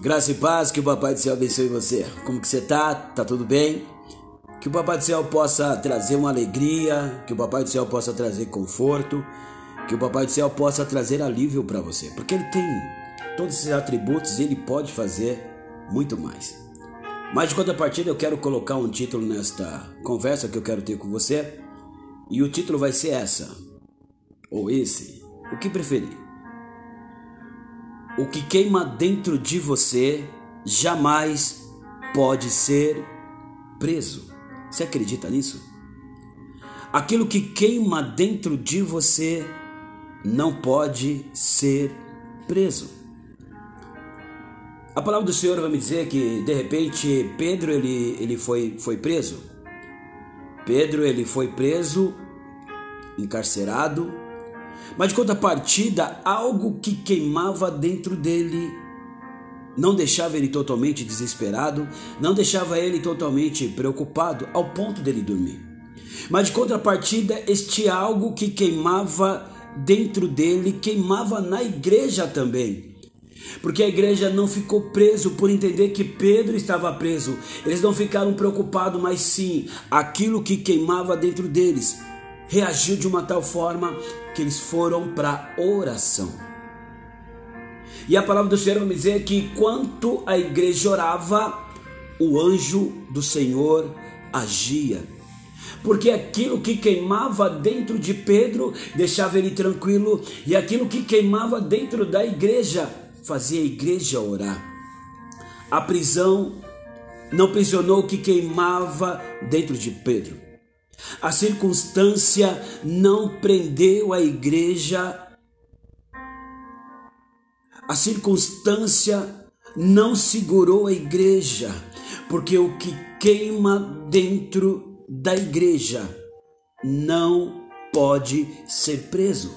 Graça e paz, que o Papai do Céu abençoe você. Como que você tá? Tá tudo bem? Que o Papai do Céu possa trazer uma alegria, que o Papai do Céu possa trazer conforto, que o Papai do Céu possa trazer alívio para você, porque ele tem todos esses atributos ele pode fazer muito mais. Mas de contrapartida, eu quero colocar um título nesta conversa que eu quero ter com você, e o título vai ser essa, ou esse, o que preferir. O que queima dentro de você jamais pode ser preso. Você acredita nisso? Aquilo que queima dentro de você não pode ser preso. A palavra do Senhor vai me dizer que de repente Pedro ele, ele foi, foi preso. Pedro ele foi preso, encarcerado, mas de contrapartida, algo que queimava dentro dele não deixava ele totalmente desesperado, não deixava ele totalmente preocupado ao ponto dele dormir. Mas de contrapartida, este algo que queimava dentro dele queimava na igreja também. Porque a igreja não ficou preso por entender que Pedro estava preso. Eles não ficaram preocupados, mas sim aquilo que queimava dentro deles reagiu de uma tal forma que eles foram para oração. E a palavra do Senhor me dizer que enquanto a igreja orava, o anjo do Senhor agia. Porque aquilo que queimava dentro de Pedro deixava ele tranquilo, e aquilo que queimava dentro da igreja fazia a igreja orar. A prisão não prisionou o que queimava dentro de Pedro. A circunstância não prendeu a igreja. A circunstância não segurou a igreja, porque o que queima dentro da igreja não pode ser preso.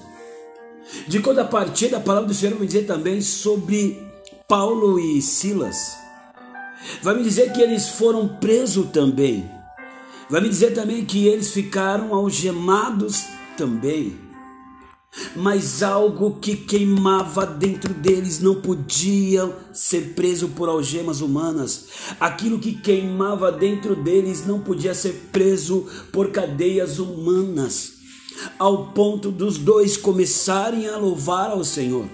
De partida, a palavra do Senhor vai me dizer também sobre Paulo e Silas. Vai me dizer que eles foram presos também. Vai me dizer também que eles ficaram algemados também. Mas algo que queimava dentro deles não podia ser preso por algemas humanas. Aquilo que queimava dentro deles não podia ser preso por cadeias humanas. Ao ponto dos dois começarem a louvar ao Senhor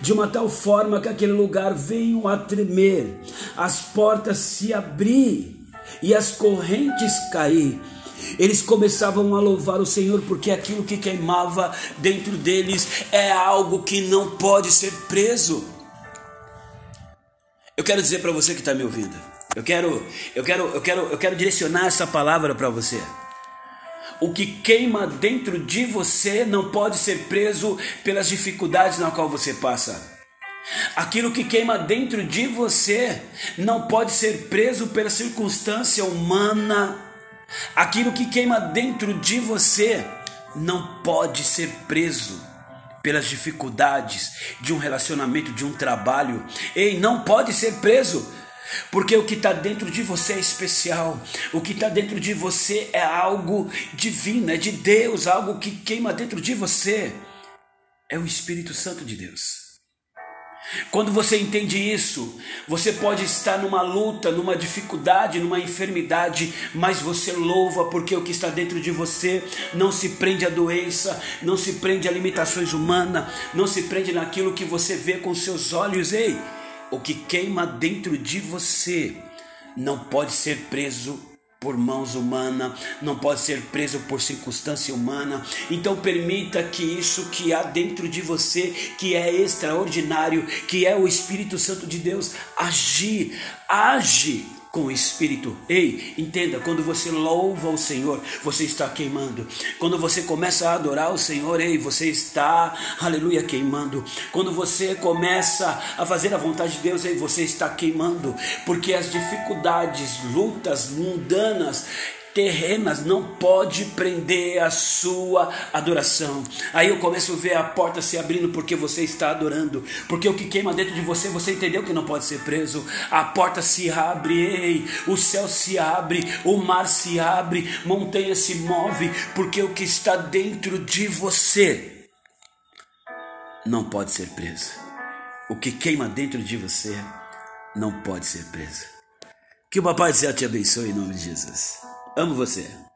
de uma tal forma que aquele lugar veio a tremer, as portas se abrir e as correntes cair. Eles começavam a louvar o Senhor porque aquilo que queimava dentro deles é algo que não pode ser preso. Eu quero dizer para você que está me ouvindo. Eu quero, eu quero, eu quero, eu quero direcionar essa palavra para você. O que queima dentro de você não pode ser preso pelas dificuldades na qual você passa. Aquilo que queima dentro de você não pode ser preso pela circunstância humana. Aquilo que queima dentro de você não pode ser preso pelas dificuldades de um relacionamento, de um trabalho. Ei, não pode ser preso. Porque o que está dentro de você é especial, o que está dentro de você é algo divino, é de Deus, algo que queima dentro de você. É o Espírito Santo de Deus. Quando você entende isso, você pode estar numa luta, numa dificuldade, numa enfermidade, mas você louva porque o que está dentro de você não se prende à doença, não se prende a limitações humanas, não se prende naquilo que você vê com seus olhos. Ei, o que queima dentro de você não pode ser preso por mãos humanas, não pode ser preso por circunstância humana. Então permita que isso que há dentro de você, que é extraordinário, que é o Espírito Santo de Deus, agir, age com o Espírito. Ei, entenda, quando você louva o Senhor, você está queimando. Quando você começa a adorar o Senhor, ei, você está, aleluia, queimando. Quando você começa a fazer a vontade de Deus, ei, você está queimando. Porque as dificuldades, lutas mundanas, terrenas não pode prender a sua adoração. Aí eu começo a ver a porta se abrindo porque você está adorando, porque o que queima dentro de você, você entendeu que não pode ser preso. A porta se abre, ei, o céu se abre, o mar se abre, montanha se move, porque o que está dentro de você não pode ser preso. O que queima dentro de você não pode ser preso. Que o Papai do Céu te abençoe em nome de Jesus. Amo você.